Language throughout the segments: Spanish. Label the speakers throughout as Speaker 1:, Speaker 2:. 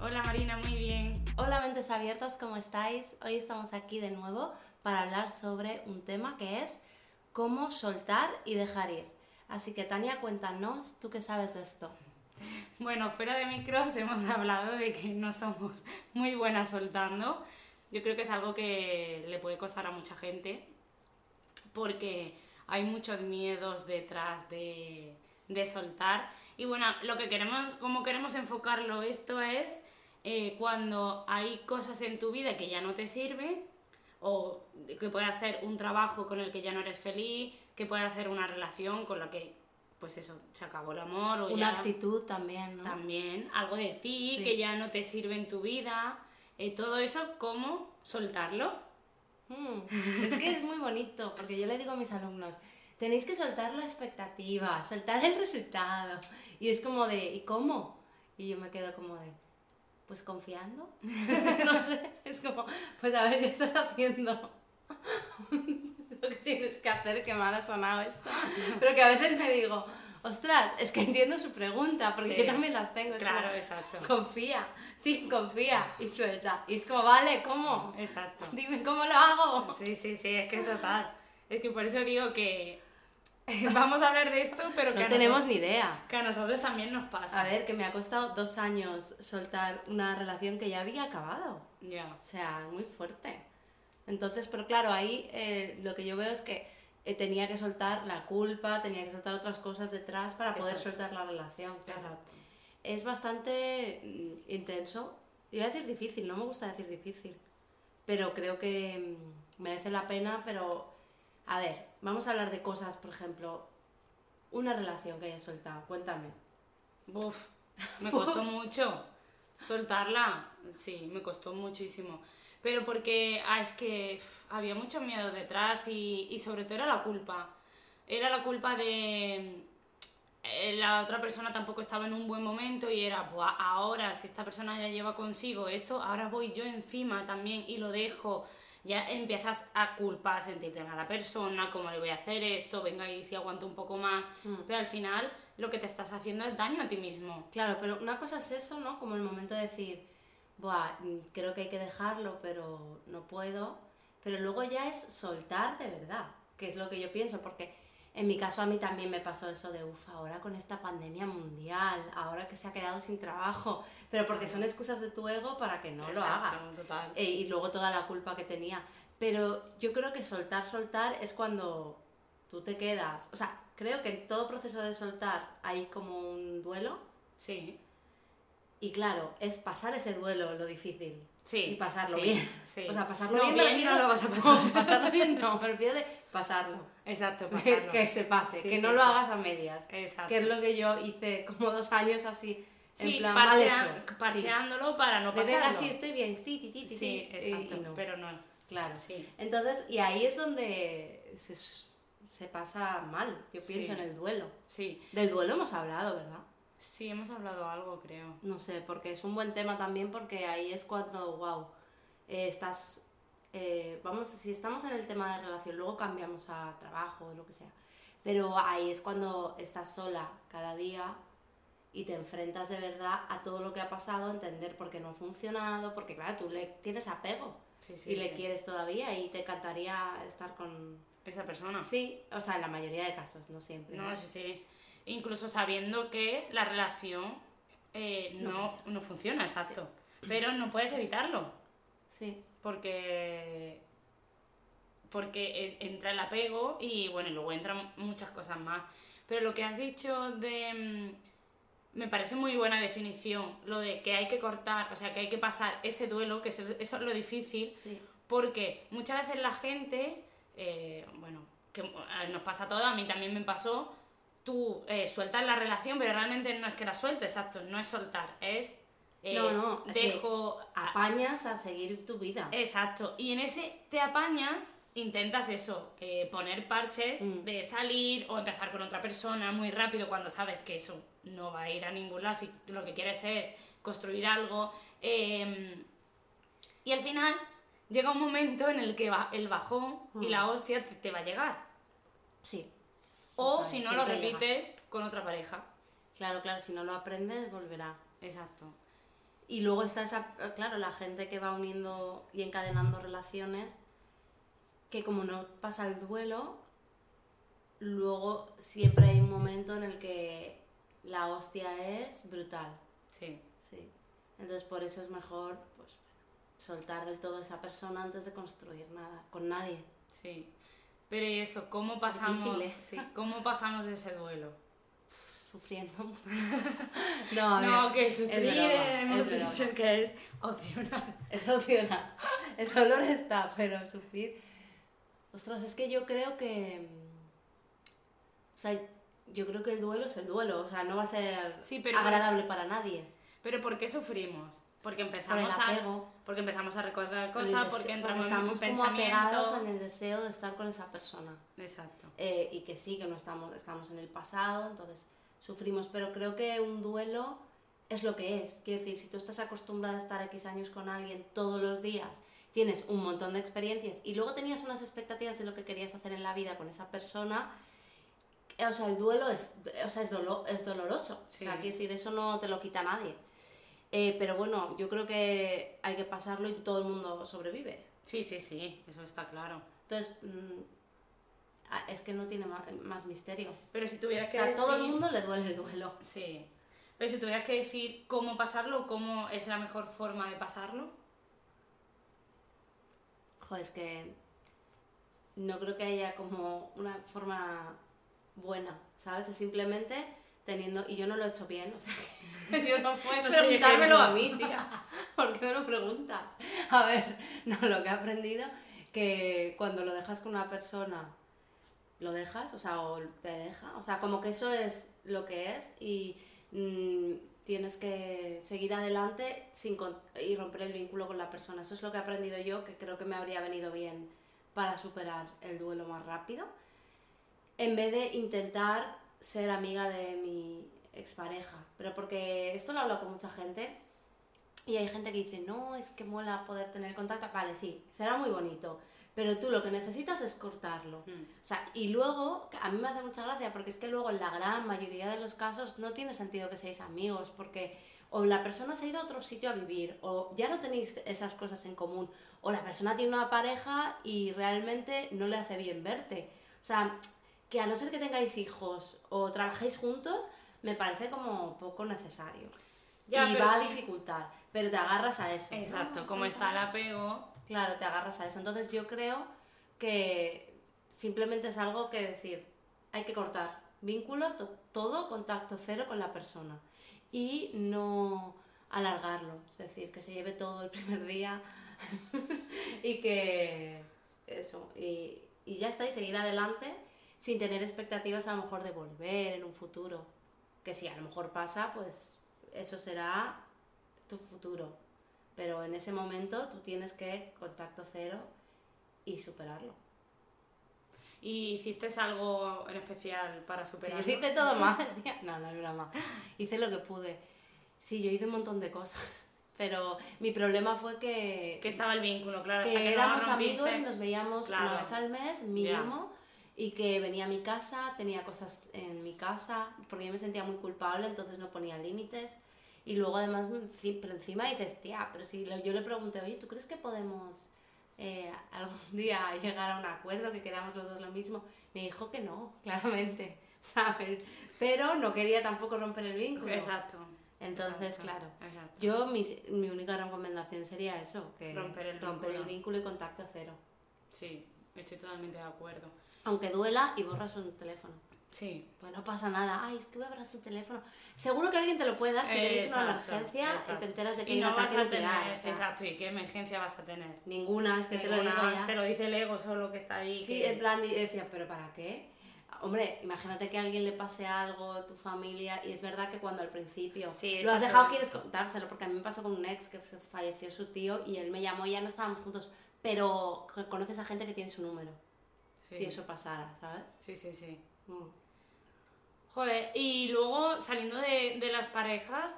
Speaker 1: Hola Marina, muy bien.
Speaker 2: Hola mentes abiertas, ¿cómo estáis? Hoy estamos aquí de nuevo para hablar sobre un tema que es cómo soltar y dejar ir. Así que Tania, cuéntanos, ¿tú qué sabes de esto?
Speaker 1: Bueno, fuera de micros hemos hablado de que no somos muy buenas soltando. Yo creo que es algo que le puede costar a mucha gente porque hay muchos miedos detrás de, de soltar. Y bueno, lo que queremos, como queremos enfocarlo esto es eh, cuando hay cosas en tu vida que ya no te sirven o que puede ser un trabajo con el que ya no eres feliz, que puede ser una relación con la que pues eso, se acabó el amor. O
Speaker 2: Una actitud también, ¿no?
Speaker 1: También, algo de ti que ya no te sirve en tu vida. Eh, todo eso, ¿cómo soltarlo?
Speaker 2: Hmm, es que es muy bonito, porque yo le digo a mis alumnos, tenéis que soltar la expectativa, soltar el resultado. Y es como de, ¿y cómo? Y yo me quedo como de, pues confiando. no sé, es como, pues a ver, ya estás haciendo lo que tienes que hacer, qué mal ha sonado esto. Pero que a veces me digo, ostras, es que entiendo su pregunta, porque yo también las tengo.
Speaker 1: claro, exacto.
Speaker 2: Confía, sí, confía y suelta. Y es como, vale, ¿cómo?
Speaker 1: Exacto.
Speaker 2: Dime cómo lo hago.
Speaker 1: Sí, sí, sí, es que es total. Es que por eso digo que vamos a hablar de esto, pero que
Speaker 2: no tenemos ni idea.
Speaker 1: Que a nosotros también nos pasa.
Speaker 2: A ver, que me ha costado dos años soltar una relación que ya había acabado.
Speaker 1: Ya.
Speaker 2: O sea, muy fuerte. Entonces, pero claro, ahí eh, lo que yo veo es que eh, tenía que soltar la culpa, tenía que soltar otras cosas detrás para poder soltar la relación.
Speaker 1: Exacto.
Speaker 2: Es bastante mm, intenso. Iba a decir difícil, no me gusta decir difícil. Pero creo que mm, merece la pena, pero a ver, vamos a hablar de cosas, por ejemplo, una relación que hayas soltado. Cuéntame.
Speaker 1: Buf, me costó mucho soltarla. Sí, me costó muchísimo pero porque ah, es que había mucho miedo detrás y, y, sobre todo era la culpa. Era la culpa de eh, la otra persona tampoco estaba en un buen momento y era, ahora si esta persona ya lleva consigo esto, ahora voy yo encima también y lo dejo. Ya empiezas a culpar, a sentirte a la persona, cómo le voy a hacer esto, venga y si aguanto un poco más. Mm. Pero al final lo que te estás haciendo es daño a ti mismo.
Speaker 2: Claro, pero una cosa es eso, ¿no? Como el momento de decir, Buah, creo que hay que dejarlo, pero no puedo. Pero luego ya es soltar de verdad, que es lo que yo pienso, porque en mi caso a mí también me pasó eso de, uff, ahora con esta pandemia mundial, ahora que se ha quedado sin trabajo, pero porque son excusas de tu ego para que no lo hagas.
Speaker 1: Total.
Speaker 2: Eh, y luego toda la culpa que tenía. Pero yo creo que soltar, soltar es cuando tú te quedas, o sea, creo que en todo proceso de soltar hay como un duelo.
Speaker 1: Sí.
Speaker 2: Y claro, es pasar ese duelo lo difícil.
Speaker 1: Sí.
Speaker 2: Y pasarlo bien.
Speaker 1: Sí.
Speaker 2: O sea, pasarlo
Speaker 1: bien,
Speaker 2: bien,
Speaker 1: no lo vas a pasar.
Speaker 2: Pasarlo bien no, me refiero de pasarlo.
Speaker 1: Exacto, pasarlo.
Speaker 2: Que, se pase, que no lo hagas a medias.
Speaker 1: Exacto.
Speaker 2: Que es lo que yo hice como dos años así. En
Speaker 1: sí,
Speaker 2: plan, mal hecho.
Speaker 1: parcheándolo para no pasarlo.
Speaker 2: De así estoy bien, sí, sí, sí,
Speaker 1: sí, exacto, pero no.
Speaker 2: Claro. Sí. Entonces, y ahí es donde se, se pasa mal, yo pienso en el duelo.
Speaker 1: Sí.
Speaker 2: Del duelo hemos hablado, ¿verdad?
Speaker 1: Sí, hemos hablado algo, creo.
Speaker 2: No sé, porque es un buen tema también porque ahí es cuando, wow, eh, estás, eh, vamos, si estamos en el tema de relación, luego cambiamos a trabajo o lo que sea, pero ahí es cuando estás sola cada día y te enfrentas de verdad a todo lo que ha pasado, entender por qué no ha funcionado, porque claro, tú le tienes apego y le quieres todavía y te encantaría estar con
Speaker 1: esa persona.
Speaker 2: Sí, o sea, en la mayoría de casos, no siempre.
Speaker 1: No, sí, sí incluso sabiendo que la relación eh, no, no, funciona, exacto. Pero no puedes evitarlo.
Speaker 2: Sí.
Speaker 1: Porque, porque entra el apego y bueno, luego entran muchas cosas más. Pero lo que has dicho de... Mm, me parece muy buena definición, lo de que hay que cortar, o sea, que hay que pasar ese duelo, que eso es lo difícil, porque muchas veces la gente, eh, bueno, que nos pasa todo, a mí también me pasó, tú eh, sueltas la relación, pero realmente no es que la sueltes, exacto, no es soltar, es eh,
Speaker 2: no, no,
Speaker 1: dejo...
Speaker 2: apañas a seguir tu vida.
Speaker 1: Exacto. Y en ese te apañas, intentas eso, eh, poner parches
Speaker 2: Mm.
Speaker 1: de salir o empezar con otra persona muy rápido cuando sabes que eso no va a ir a ningún lado. Si lo que quieres es construir algo. eh, y al final llega un momento en el que va el bajón y
Speaker 2: Mm.
Speaker 1: la hostia te, te va a llegar.
Speaker 2: Sí.
Speaker 1: O si no lo
Speaker 2: llega.
Speaker 1: repites con otra pareja.
Speaker 2: Claro, claro, si no lo aprendes, volverá.
Speaker 1: Exacto.
Speaker 2: Y luego está esa, claro, la gente que va uniendo y encadenando relaciones, que como no pasa el duelo, luego siempre hay un momento en el que la hostia es brutal.
Speaker 1: Sí.
Speaker 2: Sí. Entonces por eso es mejor pues, soltar del todo a esa persona antes de construir nada, con nadie.
Speaker 1: Sí. Pero y eso, ¿cómo pasamos, ¿cómo pasamos ese duelo?
Speaker 2: Sufriendo mucho. no, a
Speaker 1: no, que
Speaker 2: es
Speaker 1: sufrir
Speaker 2: broma,
Speaker 1: hemos
Speaker 2: es broma.
Speaker 1: dicho que es opcional.
Speaker 2: Es opcional. El dolor está, pero sufrir. Ostras, es que yo creo que. O sea, yo creo que el duelo es el duelo. O sea, no va a ser
Speaker 1: Sí, pero-
Speaker 2: agradable para nadie.
Speaker 1: Pero ¿por qué sufrimos? Porque
Speaker 2: Por
Speaker 1: empezamos
Speaker 2: apego.
Speaker 1: a porque empezamos a recordar
Speaker 2: por
Speaker 1: cosas,
Speaker 2: dese-
Speaker 1: porque entramos
Speaker 2: estamos
Speaker 1: en un
Speaker 2: como apegados en el deseo de estar con esa persona.
Speaker 1: Exacto.
Speaker 2: Eh, y que sí, que no estamos, estamos en el pasado, entonces sufrimos. Pero creo que un duelo es lo que es. Quiero decir, si tú estás acostumbrada a estar X años con alguien todos los días, tienes un montón de experiencias y luego tenías unas expectativas de lo que querías hacer en la vida con esa persona, o sea, el duelo es, o sea, es, dolo- es doloroso.
Speaker 1: Sí.
Speaker 2: O sea, quiero decir, eso no te lo quita nadie. Eh, pero bueno, yo creo que hay que pasarlo y todo el mundo sobrevive.
Speaker 1: Sí, sí, sí, eso está claro.
Speaker 2: Entonces, mm, ah, es que no tiene más misterio.
Speaker 1: Pero si tuvieras
Speaker 2: O
Speaker 1: que
Speaker 2: sea, a todo el mundo le duele el duelo.
Speaker 1: Sí. Pero si tuvieras que decir cómo pasarlo, cómo es la mejor forma de pasarlo.
Speaker 2: Joder, es que no creo que haya como una forma buena, ¿sabes? Es simplemente teniendo, y yo no lo he hecho bien, o sea, que yo no
Speaker 1: soy
Speaker 2: preguntármelo a mí, tía. ¿Por qué me lo preguntas? A ver, no, lo que he aprendido, que cuando lo dejas con una persona, lo dejas, o sea, o te deja, o sea, como que eso es lo que es y mm, tienes que seguir adelante sin con- y romper el vínculo con la persona. Eso es lo que he aprendido yo, que creo que me habría venido bien para superar el duelo más rápido, en vez de intentar ser amiga de mi expareja. Pero porque esto lo hablo con mucha gente y hay gente que dice, no, es que mola poder tener contacto. Vale, sí, será muy bonito. Pero tú lo que necesitas es cortarlo.
Speaker 1: Mm.
Speaker 2: O sea, y luego, a mí me hace mucha gracia porque es que luego en la gran mayoría de los casos no tiene sentido que seáis amigos porque o la persona se ha ido a otro sitio a vivir o ya no tenéis esas cosas en común o la persona tiene una pareja y realmente no le hace bien verte. O sea, que a no ser que tengáis hijos o trabajéis juntos, me parece como poco necesario.
Speaker 1: Ya,
Speaker 2: y
Speaker 1: pero-
Speaker 2: va a dificultar, pero te agarras a eso.
Speaker 1: Exacto, como está el apego.
Speaker 2: Claro, te agarras a eso. Entonces yo creo que simplemente es algo que decir, hay que cortar vínculo, to- todo contacto cero con la persona y no alargarlo, es decir, que se lleve todo el primer día y que eso, y, y ya está, y seguir adelante sin tener expectativas a lo mejor de volver en un futuro, que si a lo mejor pasa, pues eso será tu futuro, pero en ese momento tú tienes que contacto cero y superarlo.
Speaker 1: ¿Y hiciste algo en especial para
Speaker 2: Yo
Speaker 1: superarlo?
Speaker 2: hice todo mal, tía. No, no es broma. Hice lo que pude. Sí, yo hice un montón de cosas. Pero mi problema fue que,
Speaker 1: Que estaba el vínculo, claro.
Speaker 2: que
Speaker 1: que no
Speaker 2: éramos
Speaker 1: rompiste.
Speaker 2: amigos y nos veíamos
Speaker 1: Claro.
Speaker 2: una vez al mes mínimo y que venía a mi casa, tenía cosas en mi casa, porque yo me sentía muy culpable, entonces no ponía límites. Y luego además, pero encima dices, tía, pero si yo le pregunté, oye, ¿tú crees que podemos eh, algún día llegar a un acuerdo, que queramos los dos lo mismo? Me dijo que no, claramente, ¿sabes? Pero no quería tampoco romper el vínculo.
Speaker 1: Exacto.
Speaker 2: Entonces,
Speaker 1: exacto,
Speaker 2: claro,
Speaker 1: exacto.
Speaker 2: yo mi, mi única recomendación sería eso, que
Speaker 1: Romper el
Speaker 2: romper el
Speaker 1: vínculo
Speaker 2: y contacto cero.
Speaker 1: Sí, estoy totalmente de acuerdo.
Speaker 2: Aunque duela y borras un teléfono.
Speaker 1: Sí.
Speaker 2: Pues no pasa nada. Ay, es que voy a borrar su teléfono. Seguro que alguien te lo puede dar si tenéis una
Speaker 1: Exacto,
Speaker 2: emergencia y
Speaker 1: exacto.
Speaker 2: te enteras de que
Speaker 1: y no vas a tener,
Speaker 2: nuclear. o sea,
Speaker 1: exacto, y qué emergencia vas a tener.
Speaker 2: Ninguna, es que te lo digo
Speaker 1: Ninguna,
Speaker 2: ya.
Speaker 1: Te lo dice el ego solo que está ahí.
Speaker 2: Sí,
Speaker 1: que-
Speaker 2: en plan, y decía, ¿pero para qué? Hombre, imagínate que a alguien le pase algo, tu familia, y es verdad que cuando al principio
Speaker 1: Sí,
Speaker 2: lo has dejado, quieres contárselo, porque a mí me pasó con un ex que falleció su tío y él me llamó y ya no estábamos juntos, pero conoces a gente que tiene su número,
Speaker 1: Sí.
Speaker 2: si eso pasara, ¿sabes?
Speaker 1: Sí, sí, sí.
Speaker 2: Mm.
Speaker 1: Joder, y luego saliendo de, de las parejas,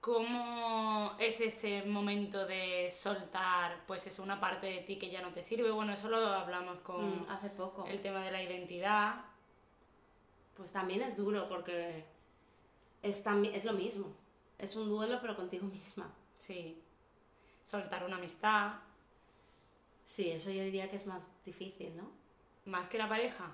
Speaker 1: ¿cómo es ese momento de soltar, pues es una parte de ti que ya no te sirve? Bueno, eso lo hablamos con
Speaker 2: Mm, hace poco.
Speaker 1: el tema de la identidad.
Speaker 2: Pues también es duro porque es, es lo mismo, es un duelo pero contigo misma.
Speaker 1: Sí. Soltar una amistad,
Speaker 2: Sí, eso yo diría que es más difícil, ¿no?
Speaker 1: Más que la pareja.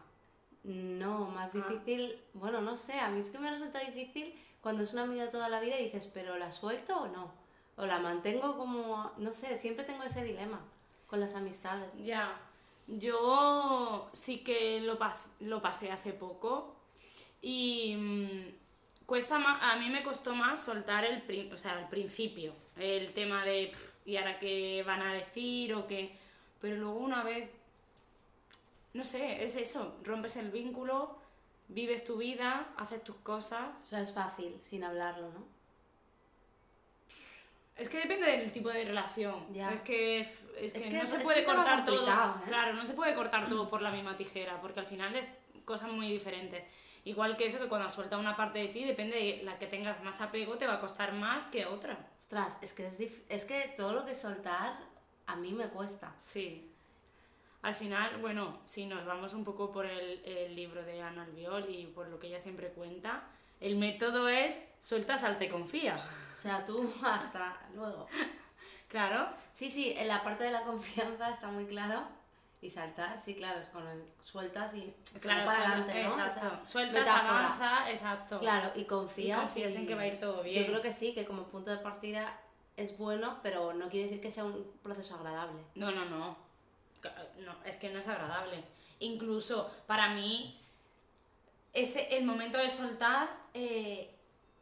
Speaker 2: No, más
Speaker 1: Ah.
Speaker 2: difícil, bueno, no sé, a mí es que me resulta difícil cuando es una amiga de toda la vida y dices, pero ¿la suelto o no? O la mantengo como, no sé, siempre tengo ese dilema con las amistades.
Speaker 1: Ya. Yo sí que lo, pas- lo pasé hace poco y mm, cuesta más, a mí me costó más soltar el, o sea, el principio, el tema de "Pff, y ahora qué van a decir o qué, pero luego una vez, no sé, es eso, rompes el vínculo, vives tu vida, haces tus cosas,
Speaker 2: O sea, es fácil sin hablarlo, ¿no?
Speaker 1: Es que depende del tipo de relación.
Speaker 2: Ya.
Speaker 1: Es que, es que
Speaker 2: Es que
Speaker 1: no
Speaker 2: es-
Speaker 1: se puede cortar todo.
Speaker 2: ¿eh?
Speaker 1: Claro, no se puede cortar todo por la misma tijera, porque al final es cosas muy diferentes. Igual que eso, que cuando suelta una parte de ti, depende de la que tengas más apego, te va a costar más que otra.
Speaker 2: Ostras, es que, es, dif- es que todo lo que soltar a mí me cuesta.
Speaker 1: Sí. Al final, bueno, si nos vamos un poco por el, el libro de Ana Albiol y por lo que ella siempre cuenta, el método es suelta, salte, confía.
Speaker 2: O sea, tú hasta luego.
Speaker 1: Claro,
Speaker 2: Sí, sí, en la parte de la confianza está muy claro. Y saltar, sí, claro, es con el sueltas y
Speaker 1: claro,
Speaker 2: para
Speaker 1: suelta-
Speaker 2: adelante, ¿no?
Speaker 1: exacto.
Speaker 2: Esa
Speaker 1: Sueltas,
Speaker 2: metáfora.
Speaker 1: avanza, exacto.
Speaker 2: Claro, y confías.
Speaker 1: Y confías en que va a ir todo bien.
Speaker 2: Yo creo que sí, que como punto de partida es bueno, pero no quiere decir que sea un proceso agradable.
Speaker 1: No, no, no. No, es que no es agradable. Incluso para mí, ese, el momento de soltar, eh,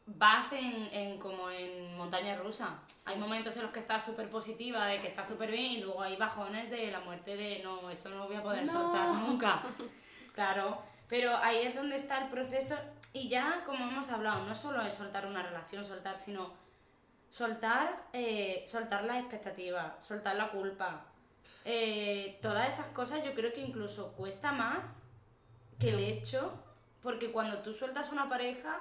Speaker 1: vas en, en como en montaña rusa. Hay momentos en los que estás súper positiva, de que estás súper bien, y luego hay bajones de la muerte de no, esto no lo voy a poder
Speaker 2: No.
Speaker 1: soltar nunca. Claro, pero ahí es donde está el proceso, y ya como hemos hablado, no solo es soltar una relación, soltar, sino soltar, eh, soltar las expectativas, soltar la culpa. Eh, todas esas cosas yo creo que incluso cuesta más que el hecho, porque cuando tú sueltas una pareja,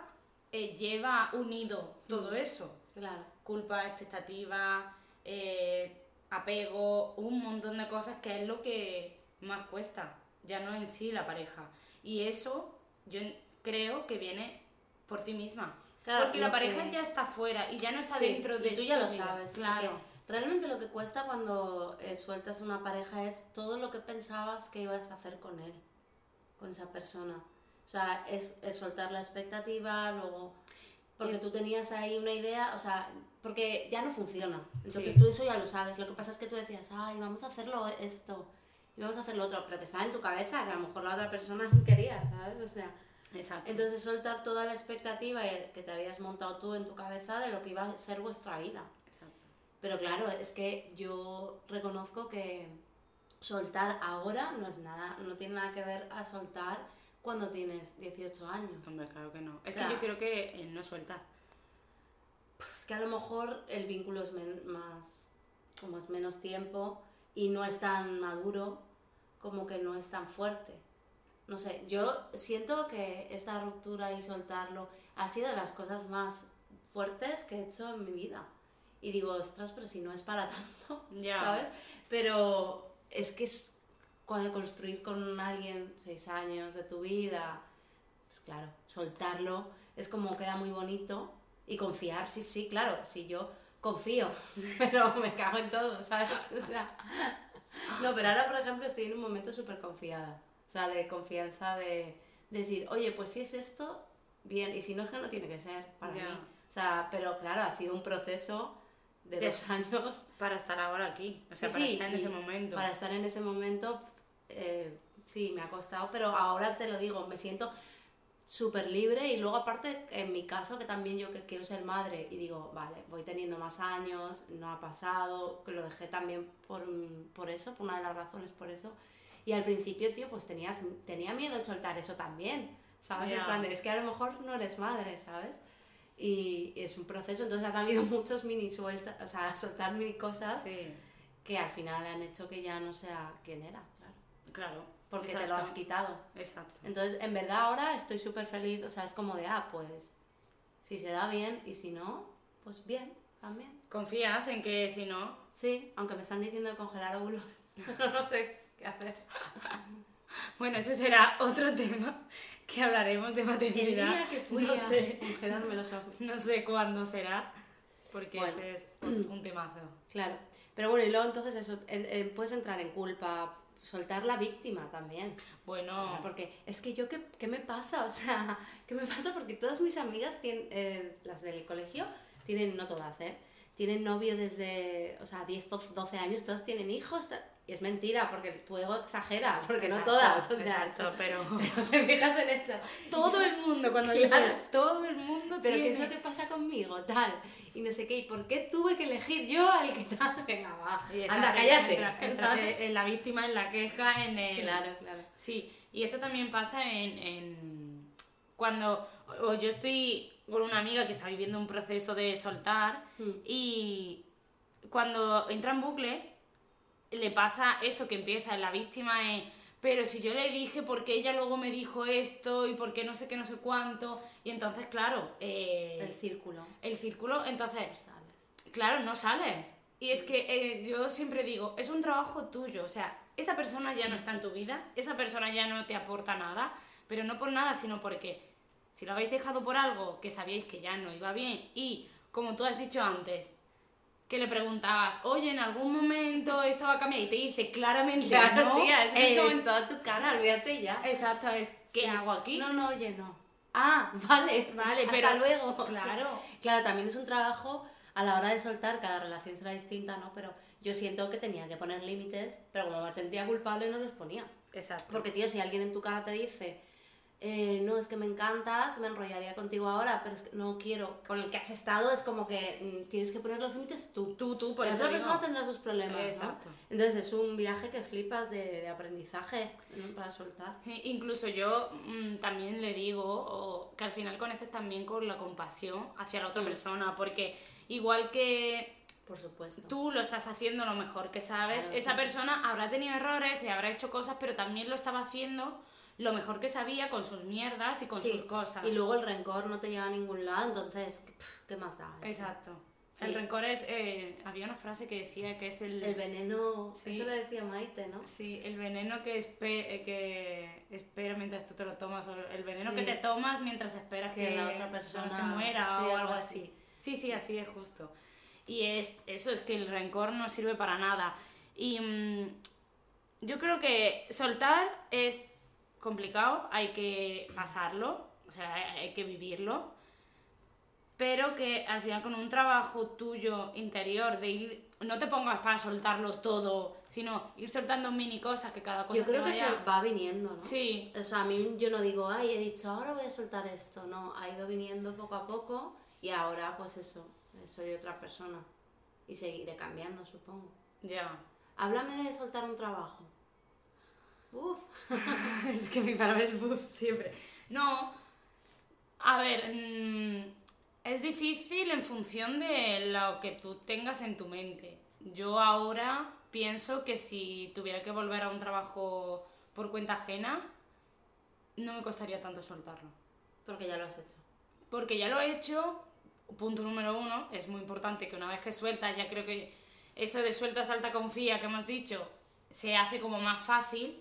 Speaker 1: eh, lleva unido todo eso.
Speaker 2: Claro.
Speaker 1: Culpa, expectativa, eh, apego, un montón de cosas que es lo que más cuesta, ya no en sí la pareja. Y eso yo creo que viene por ti misma.
Speaker 2: Claro,
Speaker 1: porque la pareja
Speaker 2: que-
Speaker 1: ya está fuera y ya no está
Speaker 2: Sí,
Speaker 1: dentro de
Speaker 2: y tú ya lo sabes.
Speaker 1: Claro.
Speaker 2: porque Realmente lo que cuesta cuando eh, sueltas una pareja es todo lo que pensabas que ibas a hacer con él, con esa persona. O sea, es, es soltar la expectativa, luego... Porque tú tenías ahí una idea, o sea, porque ya no funciona. Entonces
Speaker 1: Sí.
Speaker 2: tú eso ya lo sabes. Lo que pasa es que tú decías, ay, vamos a hacerlo esto, y vamos a hacer lo otro, pero que estaba en tu cabeza, que a lo mejor la otra persona no quería, ¿sabes? O sea,
Speaker 1: Exacto.
Speaker 2: entonces soltar toda la expectativa que te habías montado tú en tu cabeza de lo que iba a ser vuestra vida. Pero claro, es que yo reconozco que soltar ahora no es nada, no tiene nada que ver a soltar cuando tienes 18 años.
Speaker 1: Hombre, claro que no. Es
Speaker 2: sea-
Speaker 1: que yo creo que eh, no suelta.
Speaker 2: Es que a lo mejor el vínculo es men- más, como es menos tiempo y no es tan maduro, como que no es tan fuerte. No sé, yo siento que esta ruptura y soltarlo ha sido de las cosas más fuertes que he hecho en mi vida. Y digo, ostras, pero si no es para tanto,
Speaker 1: Ya.
Speaker 2: ¿sabes? Pero es que es cuando construir con alguien seis años de tu vida, pues claro, soltarlo es como queda muy bonito y confiar, sí, sí, claro, sí, yo confío, pero me cago en todo, ¿sabes? O sea, no, pero ahora, por ejemplo, estoy en un momento súper confiada, o sea, de confianza de, de decir, oye, pues si es esto, bien, y si no es que no tiene que ser para
Speaker 1: Ya.
Speaker 2: mí. O sea, pero claro, ha sido un proceso de
Speaker 1: De-
Speaker 2: dos años
Speaker 1: Para estar ahora aquí. O sea,
Speaker 2: Sí,
Speaker 1: para
Speaker 2: sí,
Speaker 1: estar en ese momento.
Speaker 2: Para estar en ese momento, eh, sí, me ha costado, pero ahora te lo digo, me siento súper libre y luego aparte, en mi caso, que también yo que quiero ser madre y digo, vale, voy teniendo más años, no ha pasado, que lo dejé también por, por eso, por una de las razones por eso, Y al principio, tío, pues tenías, tenía miedo de soltar eso también, ¿sabes? En
Speaker 1: Ya.
Speaker 2: plan de, es que a lo mejor no eres madre, ¿sabes? Y es un proceso, entonces han habido muchos mini sueltas, o sea, soltar mini cosas
Speaker 1: Sí,
Speaker 2: que al final han hecho que ya no sea quien era, claro.
Speaker 1: claro.
Speaker 2: Porque te lo
Speaker 1: exacto,
Speaker 2: has quitado.
Speaker 1: Exacto.
Speaker 2: Entonces, en verdad ahora estoy súper feliz, o sea, es como de, ah, pues, si se da bien y si no, pues bien, también.
Speaker 1: Confías en que si no,
Speaker 2: Sí, aunque me están diciendo de congelar óvulos, no sé qué hacer.
Speaker 1: Bueno, ese será otro tema que hablaremos de
Speaker 2: El
Speaker 1: maternidad.
Speaker 2: día que fui
Speaker 1: no
Speaker 2: a
Speaker 1: sé,
Speaker 2: congelarme los óvulos.
Speaker 1: no sé cuándo será, porque
Speaker 2: Bueno.
Speaker 1: ese es un temazo.
Speaker 2: Claro, pero bueno, y luego entonces eso, puedes entrar en culpa, soltar la víctima también.
Speaker 1: Bueno,
Speaker 2: Porque es que yo, ¿qué, qué me pasa? O sea, ¿qué me pasa? Porque todas mis amigas, tienen, eh, las del colegio, tienen, no todas, ¿eh? Tienen novio desde, o sea, 10, 12 años, todas tienen hijos. Y es mentira, porque tu ego exagera, porque
Speaker 1: exacto,
Speaker 2: no todas, o sea,
Speaker 1: exacto, pero
Speaker 2: no te fijas en eso.
Speaker 1: todo el mundo, cuando dices todo el mundo
Speaker 2: Pero
Speaker 1: tiene...
Speaker 2: ¿qué es lo que pasa conmigo? Tal, y no sé qué, ¿y por qué tuve que elegir yo al que tal? Venga, va, anda, cállate.
Speaker 1: entra- entras en la víctima, en la queja, en el...
Speaker 2: Claro, claro.
Speaker 1: Sí, y eso también pasa en, en cuando o yo estoy con una amiga que está viviendo un proceso de soltar
Speaker 2: Mm.
Speaker 1: y cuando entra en bucle le pasa eso que empieza en la víctima es pero si yo le dije porque ella luego me dijo esto y porque no sé qué no sé cuánto y entonces claro eh,
Speaker 2: El círculo.
Speaker 1: el círculo entonces
Speaker 2: Sales.
Speaker 1: Claro, no sales. Y es que eh, yo siempre digo, es un trabajo tuyo, o sea, esa persona ya no está en tu vida, esa persona ya no te aporta nada, pero no por nada, sino porque si lo habéis dejado por algo que sabíais que ya no iba bien y, como tú has dicho antes, que le preguntabas, oye, en algún momento esto va a cambiar y te dice claramente
Speaker 2: Claro,
Speaker 1: no,
Speaker 2: tía, es que es como en toda tu cara, olvídate ya.
Speaker 1: Exacto, es ¿qué
Speaker 2: Sí.
Speaker 1: hago aquí?
Speaker 2: No, no, oye, no. Ah, vale,
Speaker 1: Vale,
Speaker 2: hasta
Speaker 1: pero-
Speaker 2: luego.
Speaker 1: Claro.
Speaker 2: Claro, también es un trabajo a la hora de soltar, cada relación será distinta, ¿no? Pero yo siento que tenía que poner límites, pero como me sentía culpable no los ponía.
Speaker 1: Exacto.
Speaker 2: Porque, tío, si alguien en tu cara te dice, eh, no, es que me encantas, me enrollaría contigo ahora, pero es que no quiero, con el que has estado es como que mm, tienes que poner los límites tú.
Speaker 1: Tú, tú, por
Speaker 2: la otra
Speaker 1: digo.
Speaker 2: persona tendrá sus problemas, ¿no?
Speaker 1: Exacto.
Speaker 2: Entonces es un viaje que flipas de, de aprendizaje ¿no? para soltar.
Speaker 1: Incluso yo mm, también le digo o que al final conectes también con la compasión hacia la otra
Speaker 2: Mm.
Speaker 1: persona, porque igual que
Speaker 2: Por supuesto.
Speaker 1: tú lo estás haciendo lo mejor que sabes,
Speaker 2: Claro,
Speaker 1: esa
Speaker 2: sí, sí.
Speaker 1: persona habrá tenido errores y habrá hecho cosas, pero también lo estaba haciendo lo mejor que sabía con sus mierdas y con
Speaker 2: Sí,
Speaker 1: sus cosas.
Speaker 2: Y luego el rencor no te lleva a ningún lado, entonces, pff, ¿qué más da? eso?
Speaker 1: Exacto.
Speaker 2: Sí.
Speaker 1: El rencor es... eh, había una frase que decía que es el...
Speaker 2: El veneno,
Speaker 1: Sí.
Speaker 2: eso lo decía Maite, ¿no?
Speaker 1: Sí, el veneno que, espe- eh, que espera mientras tú te lo tomas, o el veneno que te tomas mientras esperas
Speaker 2: Que
Speaker 1: que,
Speaker 2: la otra
Speaker 1: se
Speaker 2: persona-
Speaker 1: muera
Speaker 2: sí,
Speaker 1: o
Speaker 2: algo así.
Speaker 1: Sí, sí, así es justo. Y es eso, es que el rencor no sirve para nada. Y mm, yo creo que soltar es complicado, hay que pasarlo, o sea, hay que vivirlo, pero que al final con un trabajo tuyo interior de ir, no te pongas para soltarlo todo, sino ir soltando mini cosas que cada cosa
Speaker 2: Yo creo que
Speaker 1: vaya...
Speaker 2: se va viniendo, ¿no?
Speaker 1: Sí,
Speaker 2: O sea, a mí yo no digo, ay, he dicho, ahora voy a soltar esto. No, ha ido viniendo poco a poco y ahora, pues eso, soy otra persona. Y seguiré cambiando, supongo.
Speaker 1: ya.
Speaker 2: Háblame de soltar un trabajo. Uf.
Speaker 1: es que mi palabra es buf siempre. No, a ver, mm, es difícil en función de lo que tú tengas en tu mente. Yo ahora pienso que si tuviera que volver a un trabajo por cuenta ajena, no me costaría tanto soltarlo.
Speaker 2: Porque ya lo has hecho.
Speaker 1: Porque ya lo he hecho, punto número uno, es muy importante que una vez que sueltas, ya creo que eso de suelta, salta, confía que hemos dicho, se hace como más fácil.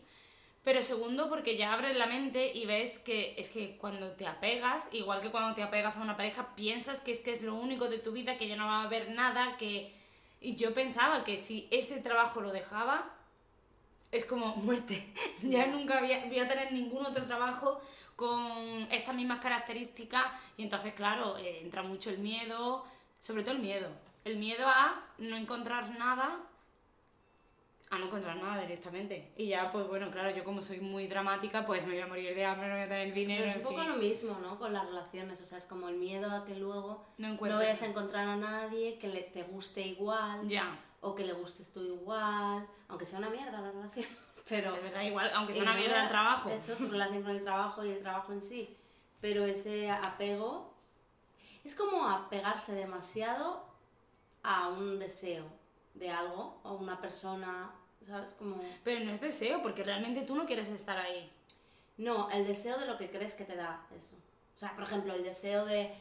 Speaker 1: Pero segundo, porque ya abres la mente y ves que es que cuando te apegas, igual que cuando te apegas a una pareja, piensas que es que es lo único de tu vida, que ya no va a haber nada, que... Y yo pensaba que si ese trabajo lo dejaba, es como muerte. ya nunca voy a, voy a tener ningún otro trabajo con estas mismas características y entonces, claro, eh, entra mucho el miedo, sobre todo el miedo. El miedo a no encontrar nada, a no encontrar nada directamente. Y ya, pues bueno, claro, yo como soy muy dramática, pues me voy a morir de hambre, no voy a tener dinero.
Speaker 2: Pero es un poco
Speaker 1: fin.
Speaker 2: lo mismo, ¿no? Con las relaciones. O sea, es como el miedo a que luego
Speaker 1: No
Speaker 2: no, vayas a encontrar a nadie que le, te guste igual.
Speaker 1: Ya.
Speaker 2: O que le gustes tú igual. Aunque sea una mierda la relación. pero...
Speaker 1: Es verdad, igual, aunque sea una mierda
Speaker 2: verdad,
Speaker 1: el trabajo.
Speaker 2: Eso, tu relación con el trabajo y el trabajo en sí. Pero ese apego es como apegarse demasiado a un deseo de algo o una persona, ¿sabes? Como...
Speaker 1: Pero no es deseo, porque realmente tú no quieres estar ahí.
Speaker 2: No, el deseo de lo que crees que te da eso. O sea, por ejemplo, el deseo de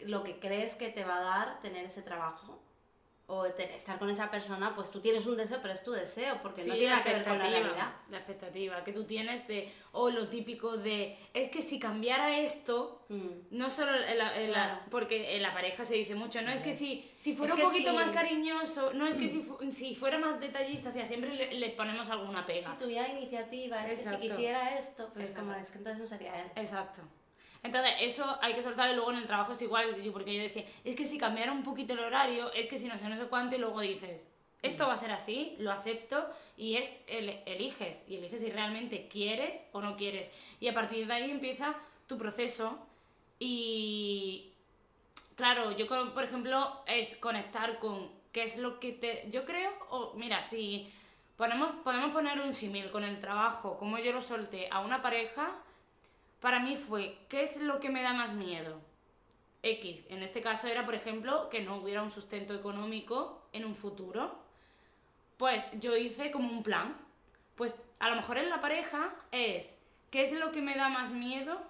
Speaker 2: lo que crees que te va a dar tener ese trabajo o estar con esa persona, pues tú tienes un deseo, pero es tu deseo, porque no
Speaker 1: Sí,
Speaker 2: tiene
Speaker 1: la
Speaker 2: nada que ver con la realidad.
Speaker 1: La expectativa que tú tienes de, o lo típico de, es que si cambiara esto,
Speaker 2: Mm.
Speaker 1: no solo en la, en la-
Speaker 2: Claro.
Speaker 1: porque en la pareja se dice mucho, no es que si, si fuera
Speaker 2: Es
Speaker 1: un poquito
Speaker 2: si-
Speaker 1: más cariñoso, no es que si, fu- si fuera más detallista, o sea, siempre le, le ponemos alguna pega.
Speaker 2: Si tuviera iniciativa, es
Speaker 1: Exacto.
Speaker 2: que si quisiera esto, pues
Speaker 1: Exacto.
Speaker 2: como es que entonces no sería él.
Speaker 1: Exacto. Entonces, eso hay que soltar y luego en el trabajo es igual, porque yo decía, es que si cambiara un poquito el horario, es que si no sé, no sé cuánto, y luego dices, esto va a ser así, lo acepto, y es, el, eliges, y eliges si realmente quieres o no quieres. Y a partir de ahí empieza tu proceso, y claro, yo con- por ejemplo, es conectar con qué es lo que te... Yo creo, o mira, si ponemos, podemos poner un símil con el trabajo, como yo lo solté a una pareja, para mí fue, ¿qué es lo que me da más miedo? X. En este caso era, por ejemplo, que no hubiera un sustento económico en un futuro. Pues yo hice como un plan. Pues a lo mejor en la pareja es, ¿qué es lo que me da más miedo